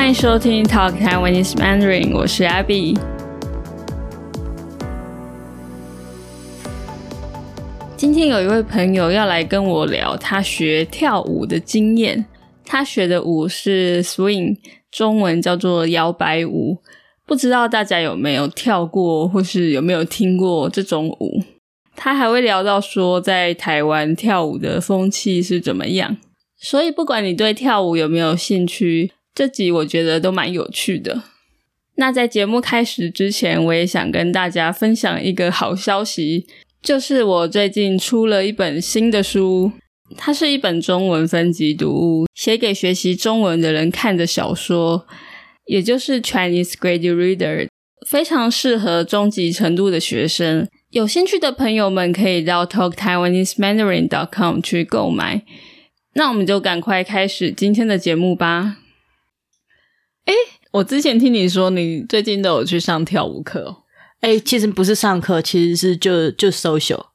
欢迎收听 Talk Taiwanese Mandarin，我是 Abby。今天有一位朋友要来跟我聊他学跳舞的经验。他学的舞是 Swing，中文叫做摇摆舞。不知道大家有没有跳过，或是有没有听过这种舞？他还会聊到说，在台湾跳舞的风气是怎么样。所以，不管你对跳舞有没有兴趣，这集我觉得都蛮有趣的。那在节目开始之前，我也想跟大家分享一个好消息，就是我最近出了一本新的书，它是一本中文分级读物，写给学习中文的人看的小说。也就是 Chinese Grade Reader，非常适合中级程度的学生。有兴趣的朋友们可以到 Talk Taiwanese Mandarin dot com 去购买。那我们就赶快开始今天的节目吧。哎，我之前听你说你最近都有去上跳舞课。哎，其实不是上课，其实是就就 social。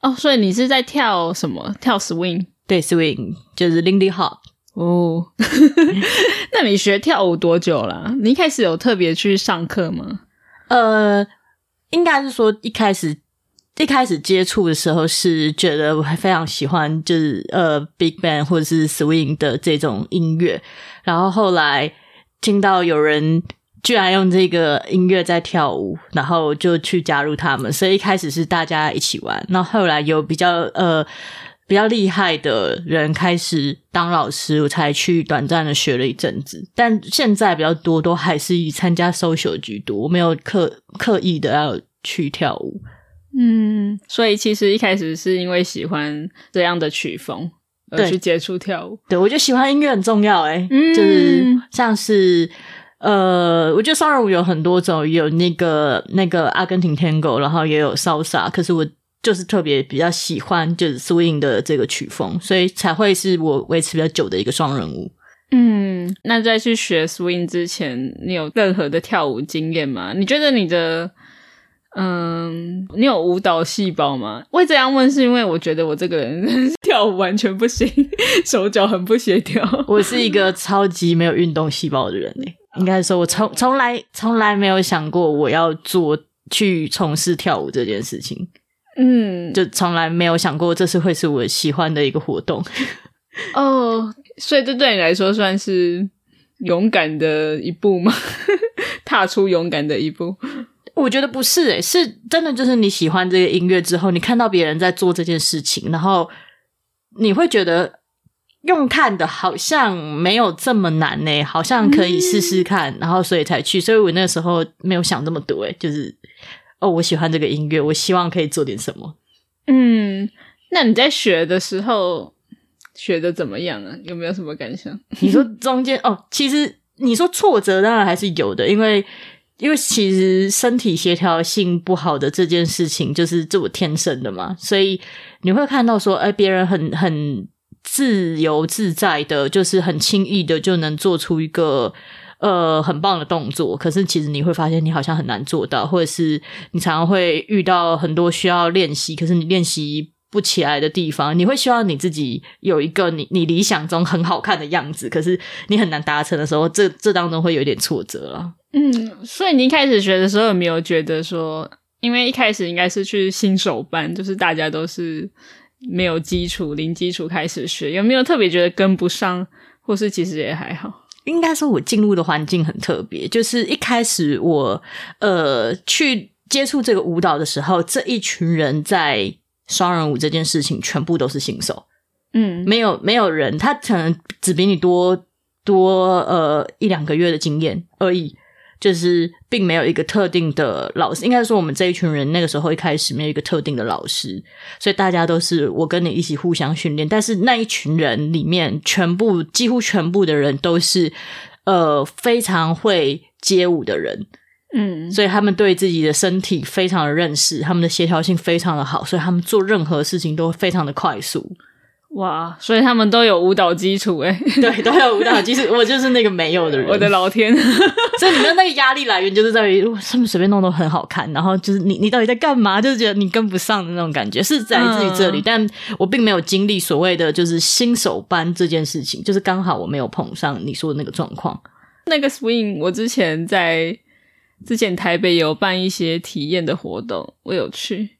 哦，所以你是在跳什么？跳 swing？对，swing 就是 Lindy Hop。哦，那你学跳舞多久了？你一开始有特别去上课吗？呃，应该是说一开始一开始接触的时候是觉得我还非常喜欢，就是呃 Big Band 或者是 Swing 的这种音乐，然后后来听到有人居然用这个音乐在跳舞，然后就去加入他们，所以一开始是大家一起玩，那后来有比较呃。比较厉害的人开始当老师，我才去短暂的学了一阵子。但现在比较多都还是以参加 social 居多，我没有刻刻意的要去跳舞。嗯，所以其实一开始是因为喜欢这样的曲风而去接触跳舞。对，我觉得喜欢音乐很重要。哎，就是像是呃，我觉得双人舞有很多种，有那个那个阿根廷 Tango，然后也有 Salsa。可是我。就是特别比较喜欢就是 swing 的这个曲风，所以才会是我维持比较久的一个双人舞。嗯，那在去学 swing 之前，你有任何的跳舞经验吗？你觉得你的嗯，你有舞蹈细胞吗？会这样问是因为我觉得我这个人 跳舞完全不行，手脚很不协调。我是一个超级没有运动细胞的人诶，应该说，我从从来从来没有想过我要做去从事跳舞这件事情。嗯，就从来没有想过这是会是我喜欢的一个活动 哦，所以这对你来说算是勇敢的一步吗？踏出勇敢的一步？我觉得不是诶，是真的就是你喜欢这个音乐之后，你看到别人在做这件事情，然后你会觉得用看的好像没有这么难呢，好像可以试试看，然后所以才去。所以我那时候没有想这么多，诶就是。哦，我喜欢这个音乐，我希望可以做点什么。嗯，那你在学的时候学的怎么样啊？有没有什么感想？你说中间哦，其实你说挫折当然还是有的，因为因为其实身体协调性不好的这件事情就是这我天生的嘛，所以你会看到说，哎，别人很很自由自在的，就是很轻易的就能做出一个。呃，很棒的动作，可是其实你会发现你好像很难做到，或者是你常常会遇到很多需要练习，可是你练习不起来的地方，你会希望你自己有一个你你理想中很好看的样子，可是你很难达成的时候，这这当中会有点挫折了。嗯，所以你一开始学的时候有没有觉得说，因为一开始应该是去新手班，就是大家都是没有基础、零基础开始学，有没有特别觉得跟不上，或是其实也还好？应该说，我进入的环境很特别。就是一开始我呃去接触这个舞蹈的时候，这一群人在双人舞这件事情全部都是新手。嗯，没有没有人，他可能只比你多多呃一两个月的经验而已。就是并没有一个特定的老师，应该说我们这一群人那个时候一开始没有一个特定的老师，所以大家都是我跟你一起互相训练。但是那一群人里面，全部几乎全部的人都是呃非常会街舞的人，嗯，所以他们对自己的身体非常的认识，他们的协调性非常的好，所以他们做任何事情都非常的快速。哇，所以他们都有舞蹈基础哎，对，都有舞蹈基础。我就是那个没有的人。我的老天！所以你的那个压力来源就是在于，他们随便弄都很好看，然后就是你，你到底在干嘛？就是觉得你跟不上的那种感觉，是在自己这里。但我并没有经历所谓的就是新手班这件事情，就是刚好我没有碰上你说的那个状况。那个 swing，我之前在之前台北有办一些体验的活动，我有去，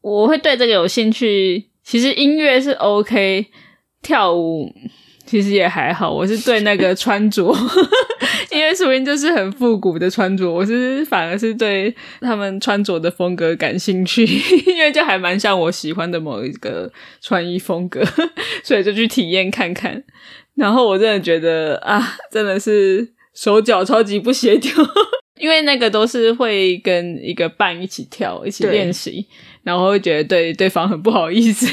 我会对这个有兴趣。其实音乐是 OK，跳舞其实也还好。我是对那个穿着，因为 swing 就是很复古的穿着，我是反而是对他们穿着的风格感兴趣，因为就还蛮像我喜欢的某一个穿衣风格，所以就去体验看看。然后我真的觉得啊，真的是手脚超级不协调，因为那个都是会跟一个伴一起跳、一起对练习，然后会觉得对对方很不好意思。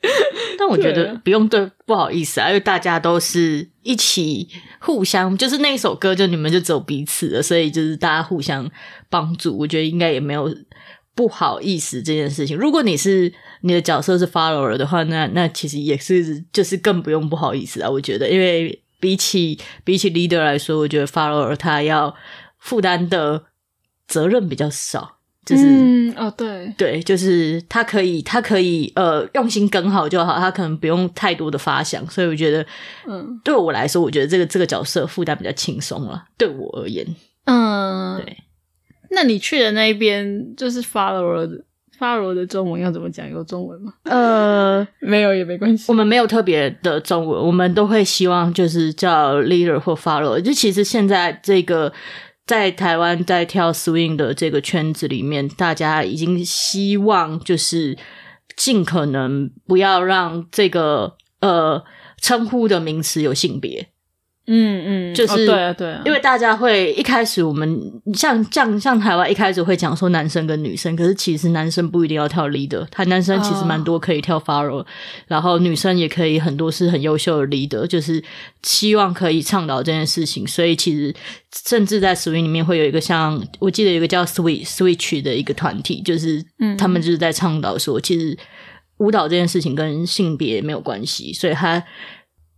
但我觉得不用对不好意思啊，因为大家都是一起互相，就是那一首歌就你们就只有彼此了，所以就是大家互相帮助，我觉得应该也没有不好意思这件事情。如果你是你的角色是 follower 的话，那那其实也是就是更不用不好意思啊，我觉得，因为比起比起 leader 来说，我觉得 follower 他要负担的责任比较少，就是。嗯，哦，对，对，就是他可以，他可以，呃，用心跟好就好，他可能不用太多的发想，所以我觉得，嗯对我来说，我觉得这个这个角色负担比较轻松了。对我而言，嗯，对。那你去的那一边就是 follower 的 follower 的中文要怎么讲？有中文吗？呃，没有也没关系我。们没有特别的中文，我们都会希望就是叫 leader 或 follower。就其实现在这个在台湾在跳 swing 的这个圈子里面，大家已经希望就是尽可能不要让这个呃称呼的名词有性别。嗯嗯，就是哦对啊对啊，因为大家会一开始我们像像像台湾一开始会讲说男生跟女生，可是其实男生不一定要跳 leader，他男生其实蛮多可以跳 follow，、然后女生也可以很多是很优秀的 leader，就是希望可以倡导这件事情，所以其实甚至在 swing 里面会有一个像我记得有一个叫 switch switch 的一个团体，就是嗯他们就是在倡导说，其实舞蹈这件事情跟性别没有关系，所以他。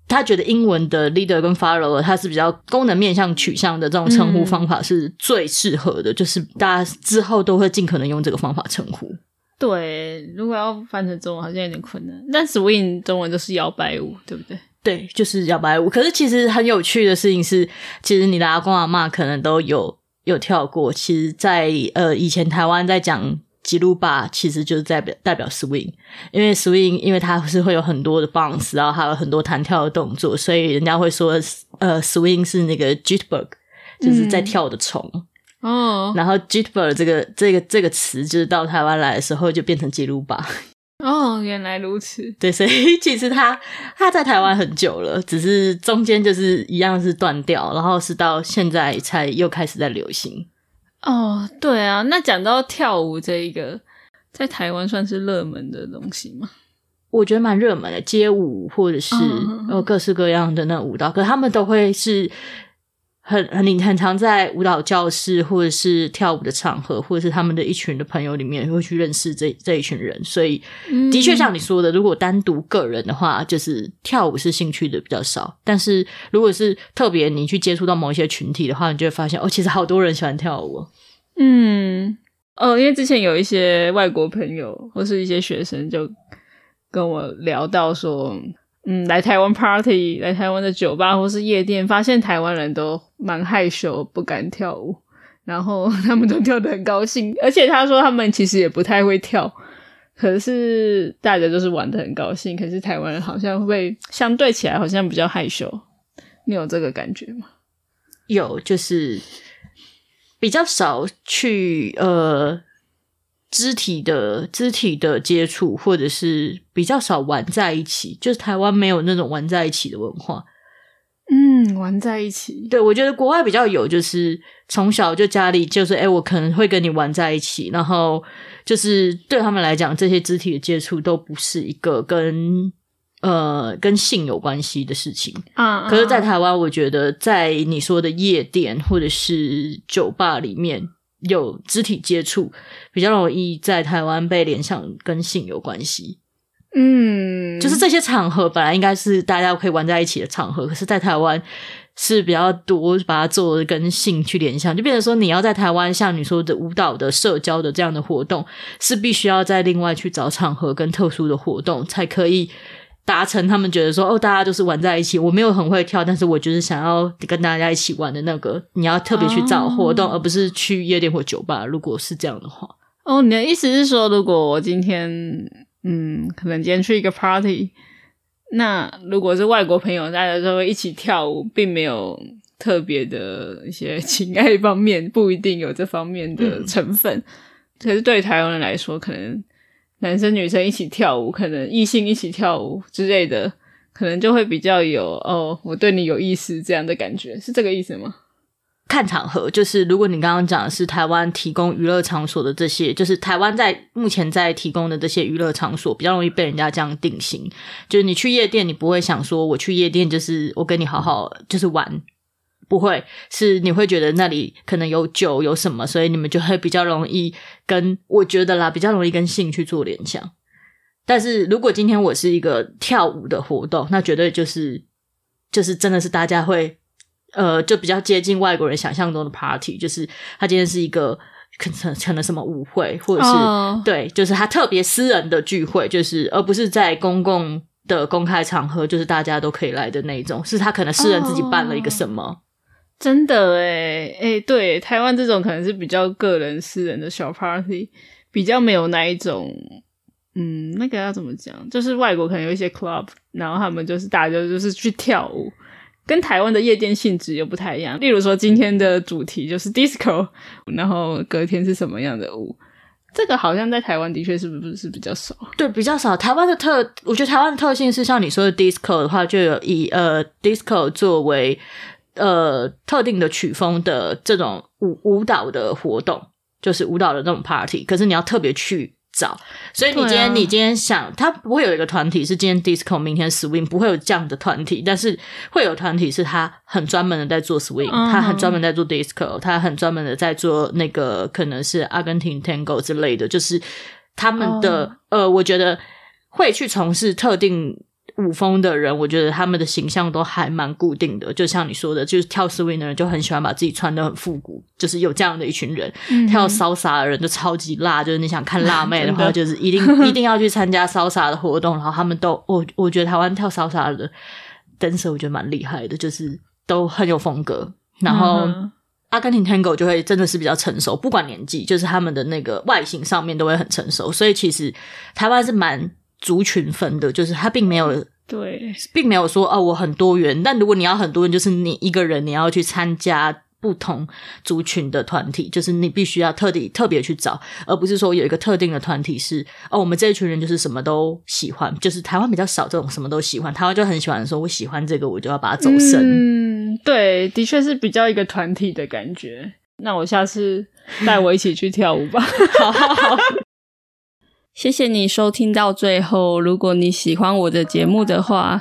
他觉得英文的 leader 跟 follower，它是比较功能面向取向的这种称呼方法是最适合的，就是大家之后都会尽可能用这个方法称呼。对，如果要翻成中文好像有点困难。但 swing 中文就是摇摆舞，对不对？对，就是摇摆舞。可是其实很有趣的事情是，其实你的阿公阿妈可能都有有跳过。其实在，呃以前台湾在讲吉鲁巴，其实就是代表代表 swing，因为 swing 因为它是会有很多的 bounce，然后还有很多弹跳的动作，所以人家会说，呃，swing 是那个 jitterbug，就是在跳的虫。哦然后 jitterbug 这个这个这个词，就是到台湾来的时候就变成吉鲁巴。哦，原来如此。对，所以其实他他在台湾很久了，只是中间就是一样是断掉，然后是到现在才又开始在流行。哦，对啊，那讲到跳舞这一个，在台湾算是热门的东西吗？我觉得蛮热门的，街舞或者是呃各式各样的那舞蹈，可是他们都会是很很你很常在舞蹈教室或者是跳舞的场合，或者是他们的一群的朋友里面会去认识这这一群人，所以的确像你说的，如果单独个人的话，就是跳舞是兴趣的比较少，但是如果是特别你去接触到某一些群体的话，你就会发现哦，其实好多人喜欢跳舞哦。嗯，哦，因为之前有一些外国朋友或是一些学生就跟我聊到说，嗯，来台湾 party，来台湾的酒吧或是夜店，发现台湾人都蛮害羞，不敢跳舞，然后他们都跳得很高兴，而且他说他们其实也不太会跳，可是大家都是玩的很高兴，可是台湾人好像会相对起来好像比较害羞，你有这个感觉吗？有，就是比较少去呃肢体的肢体的接触，或者是比较少玩在一起，就是台湾没有那种玩在一起的文化。嗯，玩在一起，对我觉得国外比较有，就是从小就家里就是哎、诶我可能会跟你玩在一起，然后就是对他们来讲，这些肢体的接触都不是一个跟呃跟性有关系的事情。啊，可是，在台湾，我觉得在你说的夜店或者是酒吧里面有肢体接触，比较容易在台湾被联想跟性有关系。嗯，就是这些场合本来应该是大家可以玩在一起的场合，可是，在台湾是比较多把它做跟性去联想，就变成说你要在台湾像你说的舞蹈的社交的这样的活动，是必须要在另外去找场合跟特殊的活动才可以达成他们觉得说哦，大家都是玩在一起。我没有很会跳，但是我就是想要跟大家一起玩的那个。你要特别去找活动，而不是去夜店或酒吧。如果是这样的话，哦，你的意思是说，如果我今天嗯，可能今天去一个 party，那如果是外国朋友，大家都会一起跳舞，并没有特别的一些情爱方面，不一定有这方面的成分。可是对台湾人来说，可能。男生女生一起跳舞，可能异性一起跳舞之类的，可能就会比较有哦，我对你有意思这样的感觉，是这个意思吗？看场合，就是如果你刚刚讲的是台湾提供娱乐场所的这些，就是台湾在目前在提供的这些娱乐场所，比较容易被人家这样定型。就是你去夜店，你不会想说我去夜店就是我跟你好好就是玩。不会是你会觉得那里可能有酒有什么，所以你们就会比较容易跟我觉得啦，比较容易跟性去做联想。但是如果今天我是一个跳舞的活动，那绝对就是就是真的是大家会呃，就比较接近外国人想象中的 party，就是他今天是一个可能可能什么舞会，或者是对，就是他特别私人的聚会，就是而不是在公共的公开场合，就是大家都可以来的那种，是他可能私人自己办了一个什么。真的诶诶，对，台湾这种可能是比较个人私人的小 party，比较没有那一种，嗯，那个要怎么讲？就是外国可能有一些 club，然后他们就是大家就是去跳舞，跟台湾的夜店性质又不太一样。例如说今天的主题就是 disco，然后隔天是什么样的舞？这个好像在台湾的确是不是是比较少？对，比较少。台湾的特，我觉得台湾的特性是像你说的 disco 的话，就有以呃 disco 作为。呃，特定的曲风的这种舞舞蹈的活动，就是舞蹈的那种 party。可是你要特别去找，所以你今天你今天想，他不会有一个团体是今天 disco，明天 swing，不会有这样的团体。但是会有团体是他很专门的在做 swing，他很专门在做 disco，他很专门的在做那个可能是阿根廷 tango 之类的。就是他们的呃，我觉得会去从事特定。舞风的人，我觉得他们的形象都还蛮固定的，就像你说的，就是跳 swing 的人就很喜欢把自己穿的很复古，就是有这样的一群人；跳骚洒的人就超级辣，就是你想看辣妹的话，就是一定 一定要去参加骚洒的活动。然后他们都，我我觉得台湾跳骚洒的 dancer 我觉得蛮厉害的，就是都很有风格。然后阿根廷 tango 就会真的是比较成熟，不管年纪，就是他们的那个外形上面都会很成熟。所以其实台湾是蛮。族群分的，就是他并没有对，并没有说哦，我很多元。但如果你要很多元，就是你一个人，你要去参加不同族群的团体，就是你必须要特地特别去找，而不是说有一个特定的团体是哦，我们这一群人就是什么都喜欢。就是台湾比较少这种什么都喜欢，台湾就很喜欢说，我喜欢这个，我就要把它走深。嗯，对，的确是比较一个团体的感觉。那我下次 带我一起去跳舞吧。好 好好。谢谢你收听到最后。如果你喜欢我的节目的话，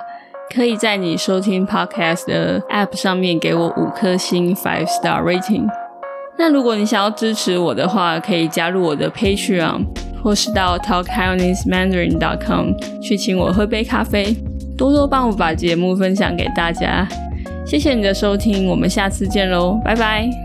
可以在你收听 podcast 的 app 上面给我五颗星 five star rating。那如果你想要支持我的话，可以加入我的 Patreon，或是到 talkhainesmandarin.com 去请我喝杯咖啡，多多帮我把节目分享给大家。谢谢你的收听，我们下次见喽，拜拜。